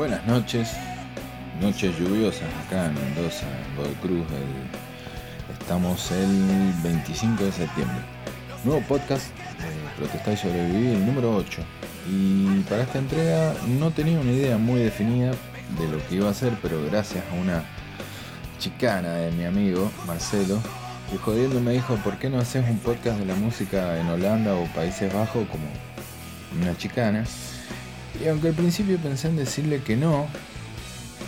Buenas noches, noches lluviosas acá en Mendoza, en Godoy Cruz. Estamos el 25 de septiembre. Nuevo podcast de Protestar y Sobrevivir, el número 8. Y para esta entrega no tenía una idea muy definida de lo que iba a hacer, pero gracias a una chicana de mi amigo Marcelo, que jodiendo me dijo, ¿por qué no haces un podcast de la música en Holanda o Países Bajos como una chicana? Y aunque al principio pensé en decirle que no,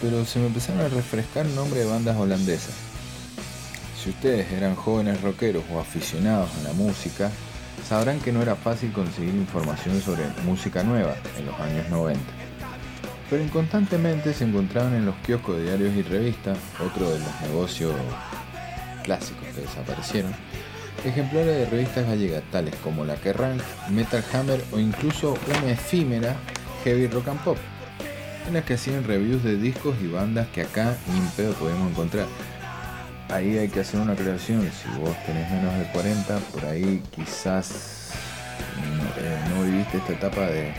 pero se me empezaron a refrescar nombres de bandas holandesas. Si ustedes eran jóvenes rockeros o aficionados a la música, sabrán que no era fácil conseguir información sobre música nueva en los años 90. Pero inconstantemente se encontraban en los kioscos de diarios y revistas, otro de los negocios clásicos que desaparecieron, ejemplares de revistas gallegas tales como la Kerrang, Metal Hammer o incluso una efímera Heavy Rock and Pop, en las que hacían reviews de discos y bandas que acá ni en pedo podemos encontrar. Ahí hay que hacer una aclaración, si vos tenés menos de 40, por ahí quizás eh, no viviste esta etapa de,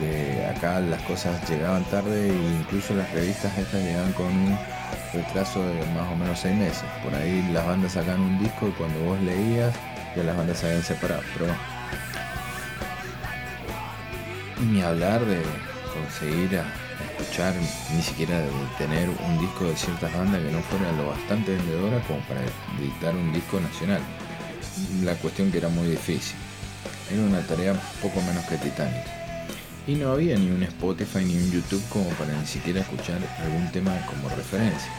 de acá las cosas llegaban tarde e incluso las revistas estas llegaban con un retraso de más o menos 6 meses. Por ahí las bandas sacan un disco y cuando vos leías ya las bandas se habían separado. Pero ni hablar de conseguir a escuchar, ni siquiera de tener un disco de ciertas bandas que no fuera lo bastante vendedora como para editar un disco nacional. La cuestión que era muy difícil. Era una tarea poco menos que titánica. Y no había ni un Spotify ni un YouTube como para ni siquiera escuchar algún tema como referencia.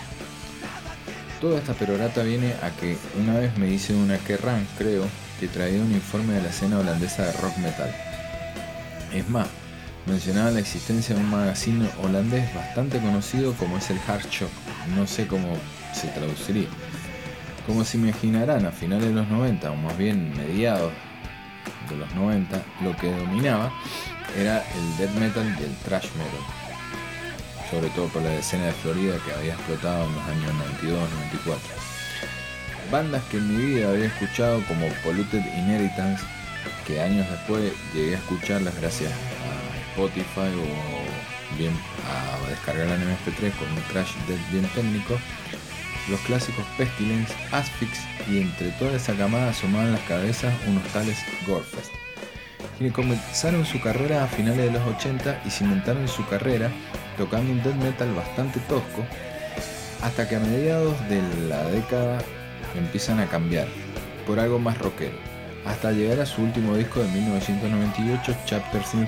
Toda esta perorata viene a que una vez me hice una Kerrang, creo, que traía un informe de la escena holandesa de rock metal es más, mencionaba la existencia de un magazine holandés bastante conocido como es el Hard Shock. No sé cómo se traduciría. Como se imaginarán, a finales de los 90, o más bien mediados de los 90, lo que dominaba era el death metal y el thrash metal. Sobre todo por la escena de Florida que había explotado en los años 92-94. Bandas que en mi vida había escuchado como Polluted Inheritance, que años después llegué a escucharlas gracias a Spotify o bien a descargar en MP3 con un crash bien técnico, los clásicos Pestilence, Asphyx y entre toda esa camada asomaban las cabezas unos tales Gorefest, quienes comenzaron su carrera a finales de los 80 y cimentaron su carrera tocando un death metal bastante tosco, hasta que a mediados de la década empiezan a cambiar por algo más rockero hasta llegar a su último disco de 1998, Chapter 13,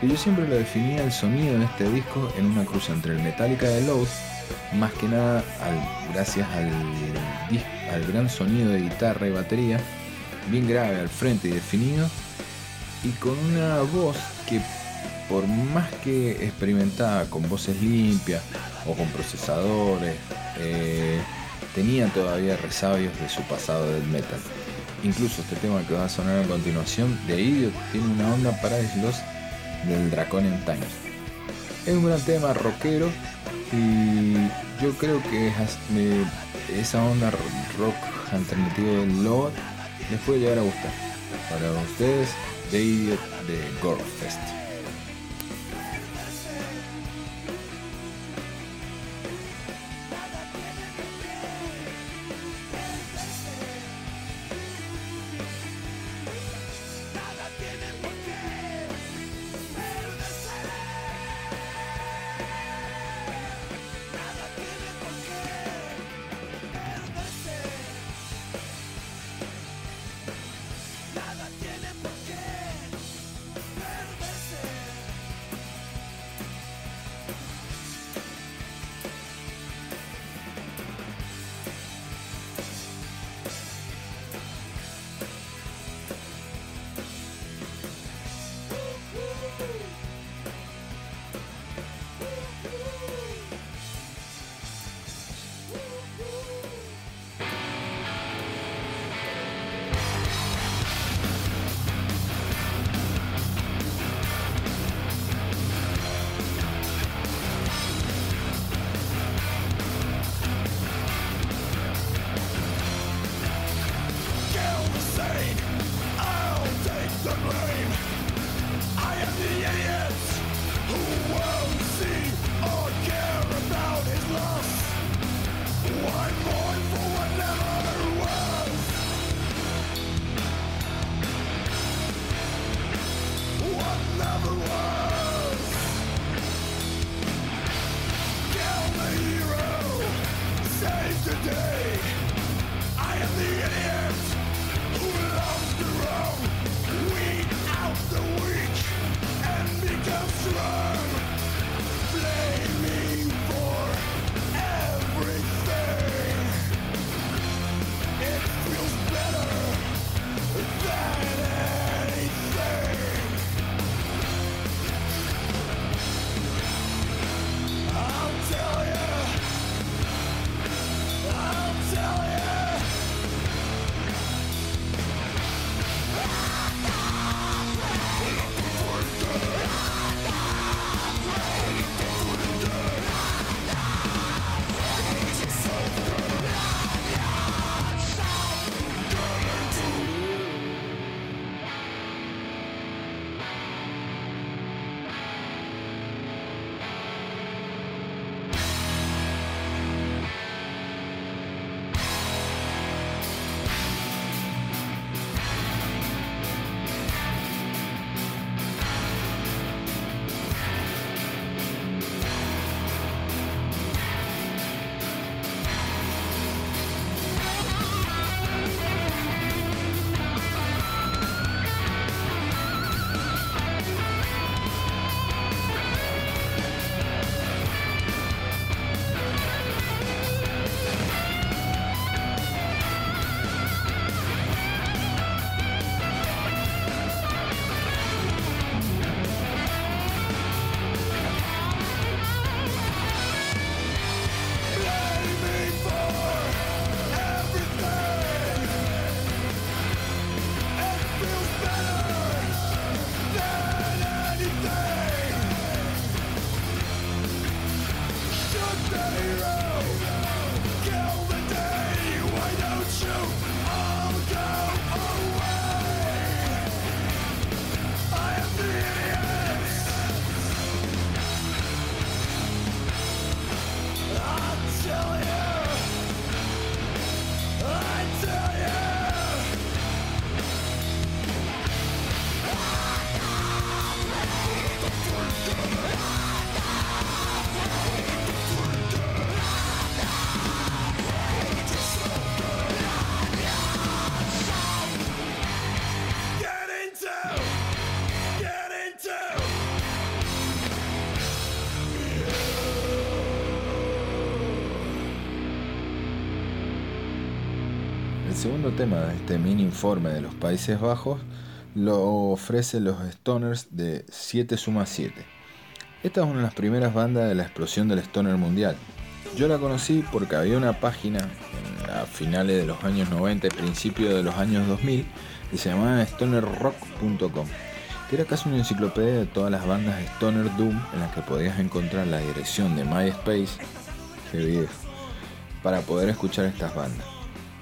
que yo siempre lo definía el sonido de este disco en una cruz entre el Metallica de Load, más que nada gracias al, al gran sonido de guitarra y batería, bien grave al frente y definido, y con una voz que por más que experimentada con voces limpias o con procesadores, eh, tenía todavía resabios de su pasado del metal. Incluso este tema que va a sonar a continuación de Idiot tiene una onda para Lost del Draconian Times. Es un gran tema rockero y yo creo que esa onda rock alternativo del Lord les puede llegar a gustar. Para ustedes, The Idiot de Gorefest. Segundo tema de este mini informe de los Países Bajos lo ofrece los Stoners de 7 suma 7. Esta es una de las primeras bandas de la explosión del Stoner mundial. Yo la conocí porque había una página a finales de los años 90 y principios de los años 2000 que se llamaba stonerrock.com, que era casi una enciclopedia de todas las bandas Stoner Doom en las que podías encontrar la dirección de MySpace, para poder escuchar estas bandas.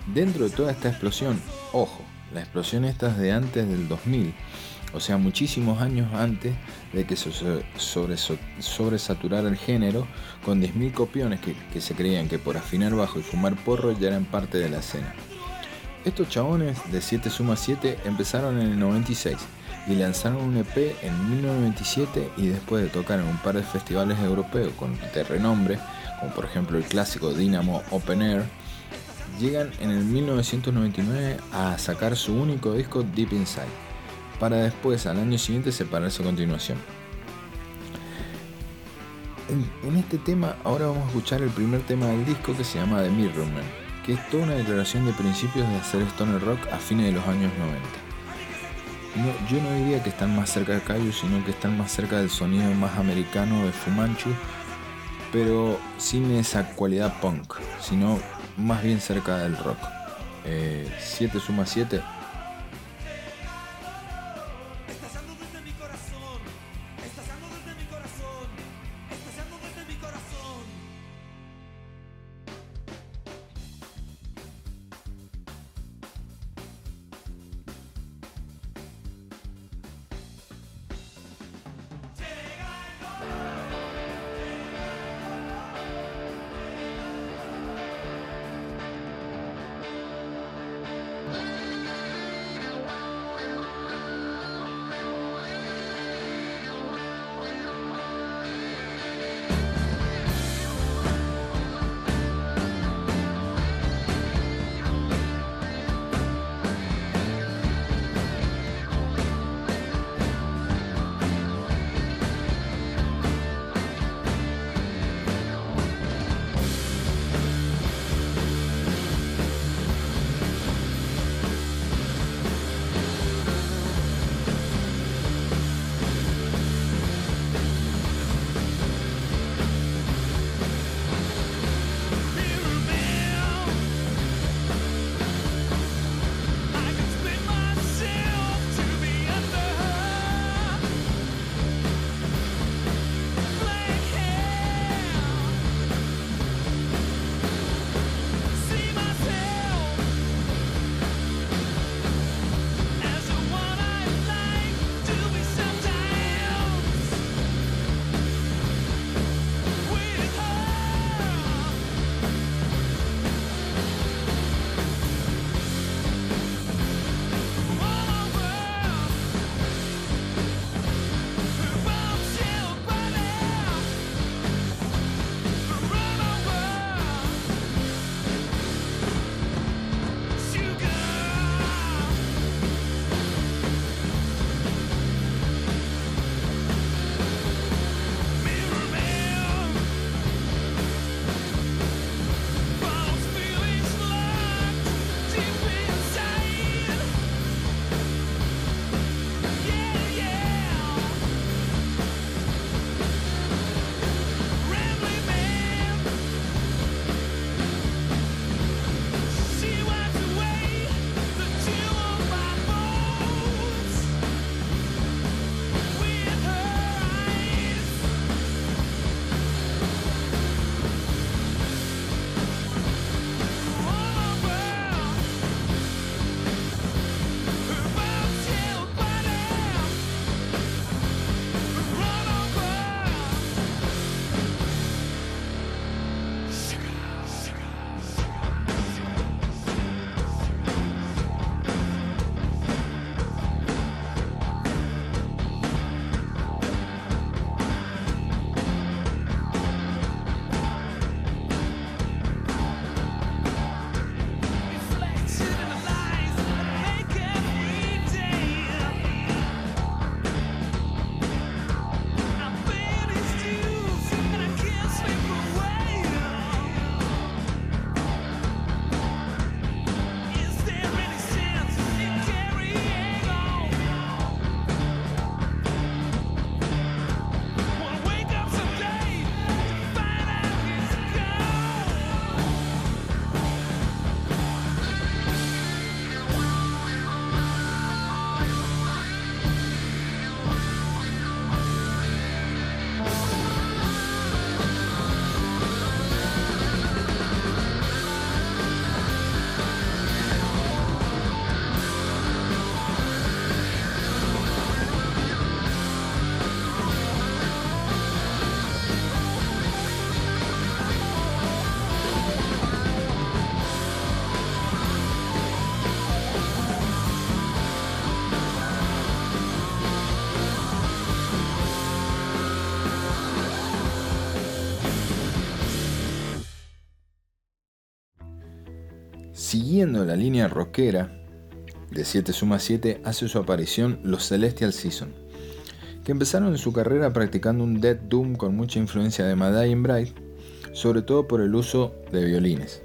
Dentro de toda esta explosión, ojo, la explosión esta es de antes del 2000, o sea, muchísimos años antes de que se sobresaturara el género, con 10.000 copiones que, se creían que por afinar bajo y fumar porro ya eran parte de la escena. Estos chabones de 7 suma 7 empezaron en el 96 y lanzaron un EP en 1997 y después de tocar en un par de festivales europeos con de renombre, como por ejemplo el clásico Dynamo Open Air, llegan en el 1999 a sacar su único disco Deep Inside, para después al año siguiente separarse a continuación. En, este tema ahora vamos a escuchar el primer tema del disco que se llama The Mirrorman, que es toda una declaración de principios de hacer stoner rock a fines de los años 90. yo no diría que están más cerca de Caillou, sino que están más cerca del sonido más americano de Fumanchu, pero sin esa cualidad punk, sino más bien cerca del rock. 7 eh, suma 7 siguiendo la línea rockera de 7 suma 7 hace su aparición los Celestial Season, que empezaron su carrera practicando un death doom con mucha influencia de Madeleine Bright, sobre todo por el uso de violines.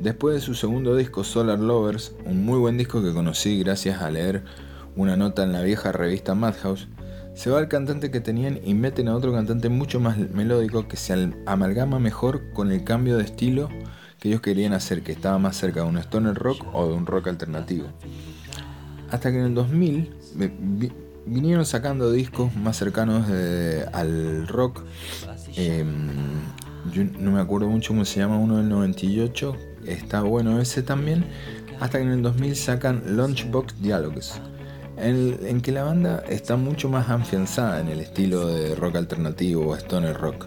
Después de su segundo disco Solar Lovers, un muy buen disco que conocí gracias a leer una nota en la vieja revista Madhouse, se va al cantante que tenían y meten a otro cantante mucho más melódico que se amalgama mejor con el cambio de estilo que ellos querían hacer, que estaba más cerca de un stoner rock o de un rock alternativo. Hasta que en el 2000 vinieron sacando discos más cercanos al rock. Em, yo no me acuerdo mucho cómo se llama uno del 98, está bueno ese también. Hasta que en el 2000 sacan Lunchbox Dialogues, en, que la banda está mucho más afianzada en el estilo de rock alternativo o stoner rock.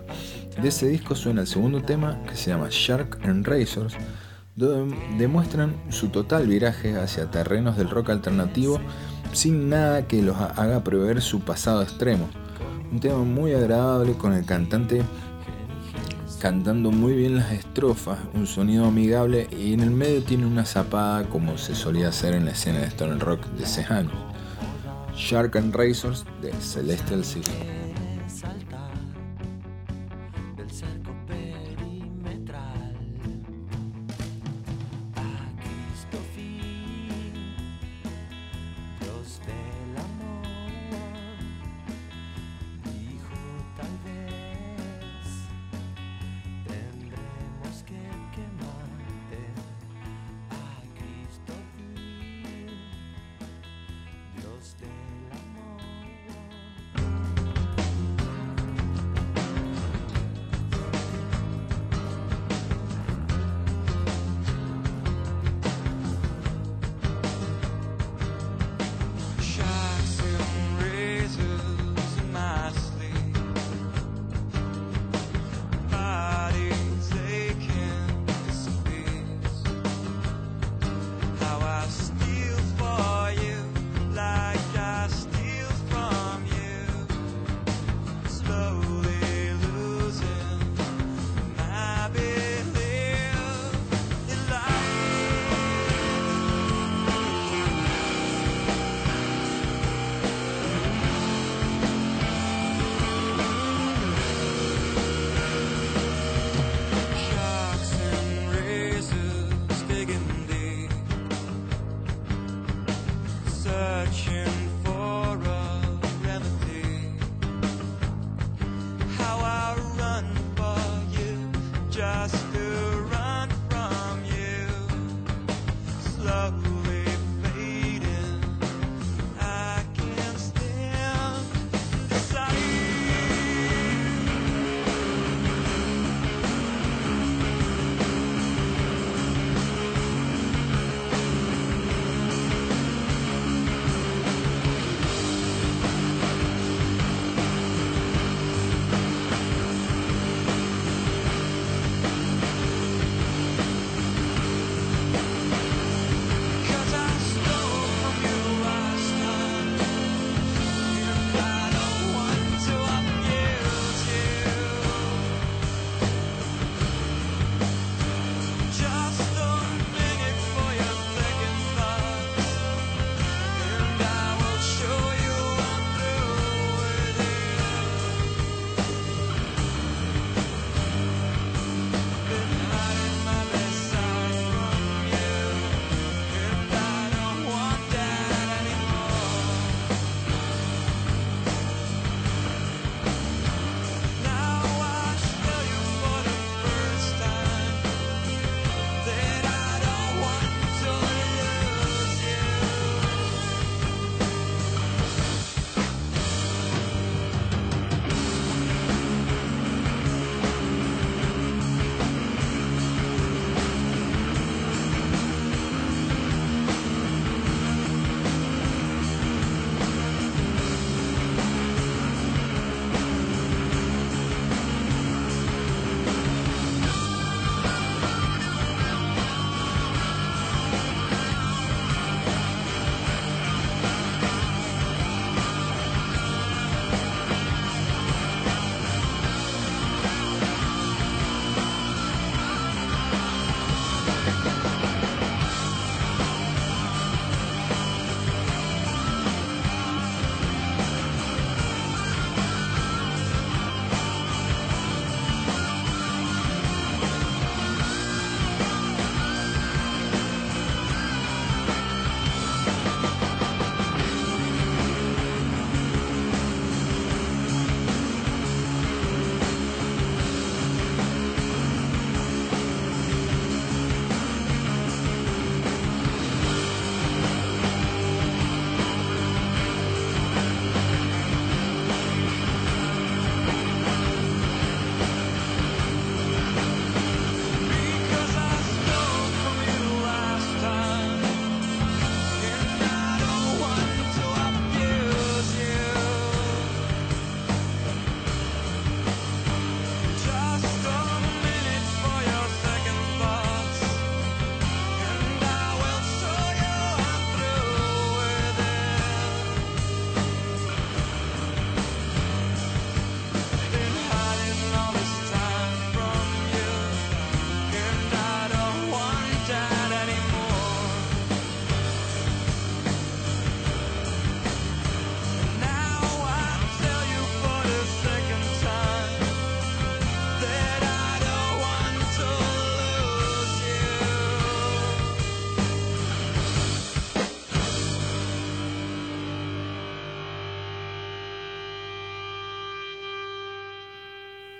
De ese disco suena el segundo tema que se llama Shark and Razors, donde demuestran su total viraje hacia terrenos del rock alternativo sin nada que los haga prever su pasado extremo. Un tema muy agradable con el cantante cantando muy bien las estrofas, un sonido amigable y en el medio tiene una zapada como se solía hacer en la escena de Stone Rock de ese año. Shark and Razors de Celestial City.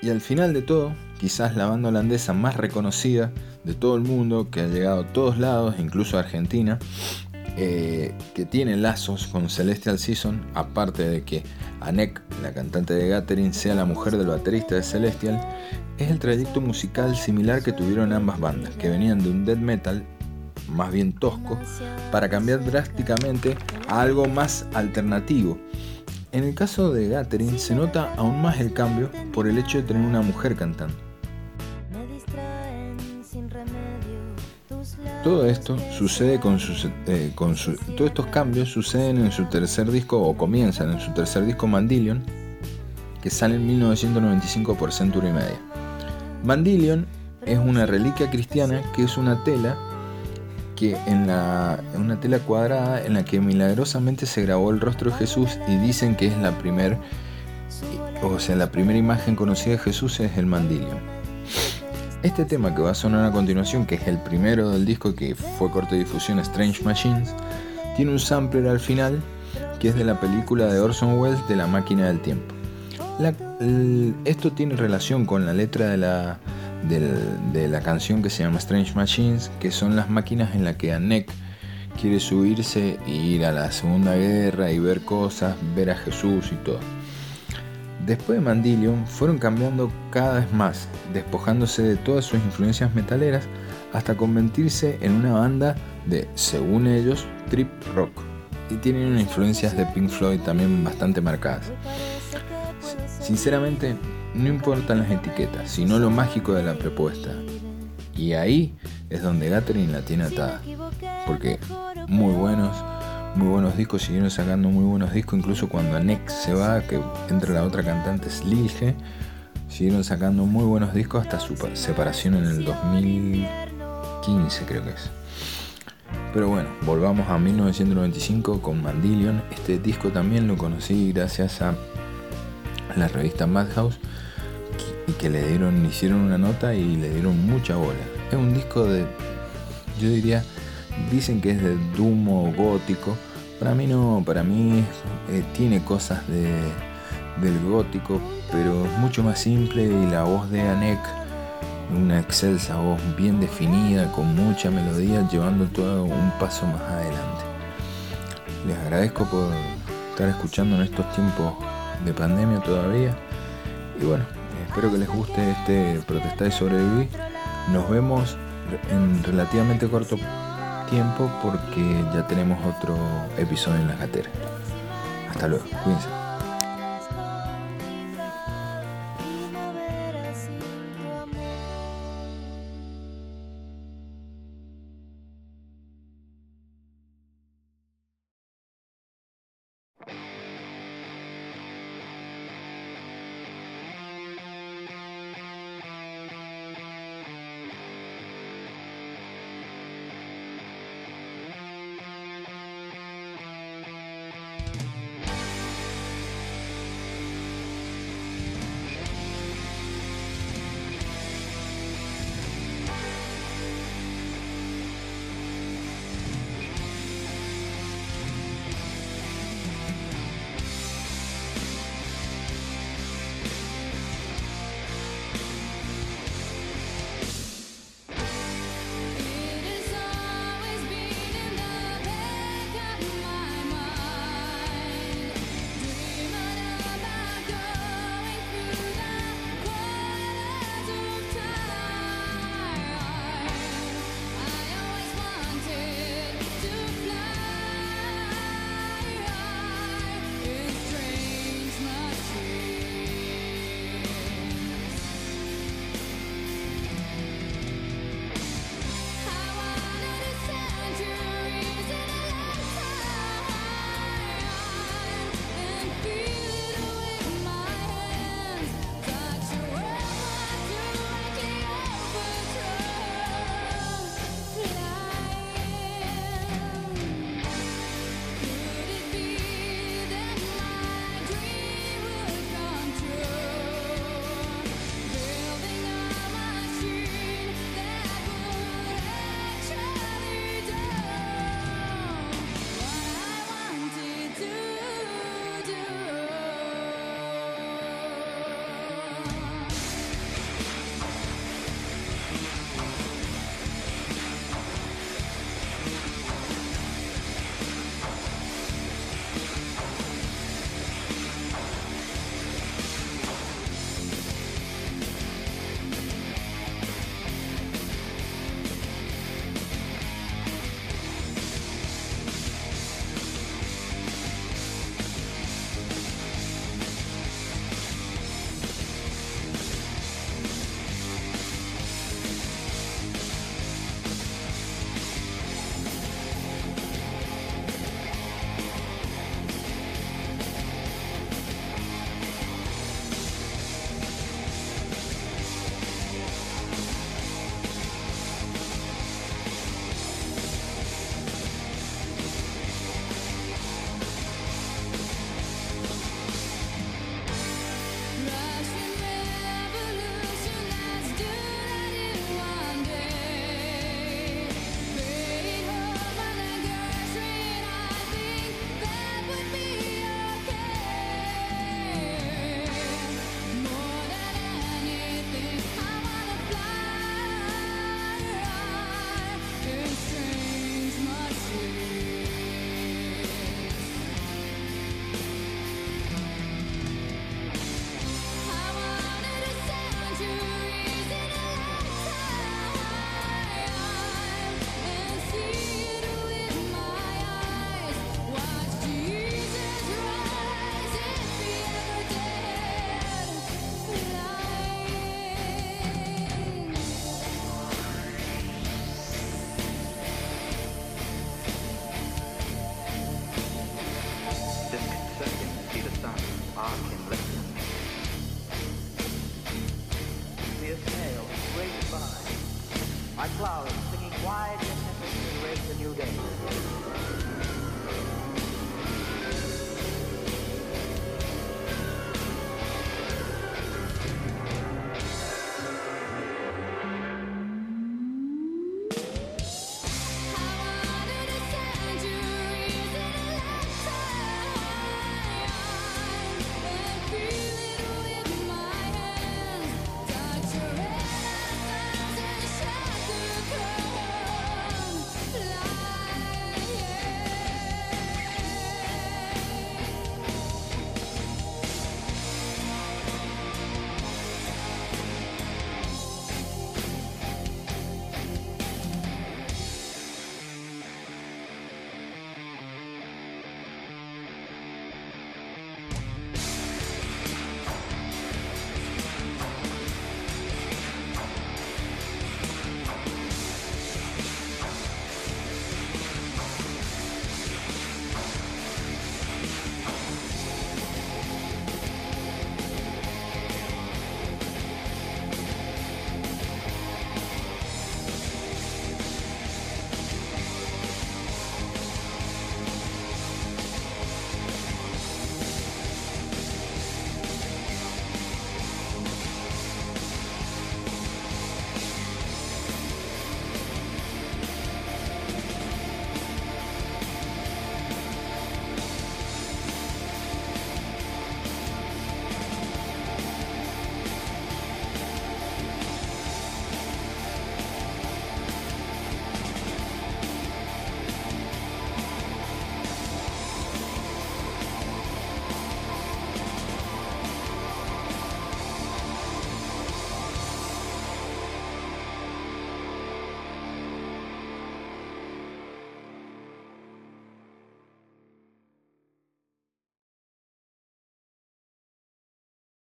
Y al final de todo, quizás la banda holandesa más reconocida de todo el mundo, que ha llegado a todos lados, incluso a Argentina, eh, que tiene lazos con Celestial Season, aparte de que Anek, la cantante de Gathering, sea la mujer del baterista de Celestial, es el trayecto musical similar que tuvieron ambas bandas, que venían de un death metal más bien tosco, para cambiar drásticamente a algo más alternativo. En el caso de Gathering se nota aún más el cambio por el hecho de tener una mujer cantando. Todo esto sucede con, eh, con todos estos cambios suceden en su tercer disco o comienzan en su tercer disco Mandillion, que sale en 1995 por Century Media. Mandillion es una reliquia cristiana que es una tela que en, la, una tela cuadrada en la que milagrosamente se grabó el rostro de Jesús y dicen que es la primera o sea, la primera imagen conocida de Jesús es el Mandillion. Este tema que va a sonar a continuación, que es el primero del disco que fue corte de difusión Strange Machines, tiene un sampler al final que es de la película de Orson Welles de La máquina del tiempo. esto tiene relación con la letra de la, de la canción que se llama Strange Machines, que son las máquinas en las que Anek quiere subirse e ir a la Segunda Guerra y ver cosas, ver a Jesús y todo. Después de Mandillion fueron cambiando cada vez más, despojándose de todas sus influencias metaleras hasta convertirse en una banda de, según ellos, trip rock. Y tienen influencias de Pink Floyd también bastante marcadas. Sinceramente, no importan las etiquetas, sino lo mágico de la propuesta. Y ahí es donde Gathering la tiene atada. Porque muy buenos, muy buenos discos, siguieron sacando muy buenos discos, incluso cuando Anex se va, que entra la otra cantante Slilge, siguieron sacando muy buenos discos hasta su separación en el 2015 creo que es. Pero bueno, volvamos a 1995 con Mandillion. Este disco también lo conocí gracias a la revista Madhouse y que le dieron, hicieron una nota y le dieron mucha bola. Es un disco de, yo diría, dicen que es de Dumo gótico. Para mí no, para mí eh, tiene cosas de, del gótico, pero es mucho más simple y la voz de Anek, una excelsa voz bien definida, con mucha melodía, llevando todo un paso más adelante. Les agradezco por estar escuchando en estos tiempos de pandemia todavía. Y bueno, espero que les guste este Protestar y Sobrevivir. Nos vemos en relativamente corto tiempo porque ya tenemos otro episodio en la gatera. Hasta luego, cuídense.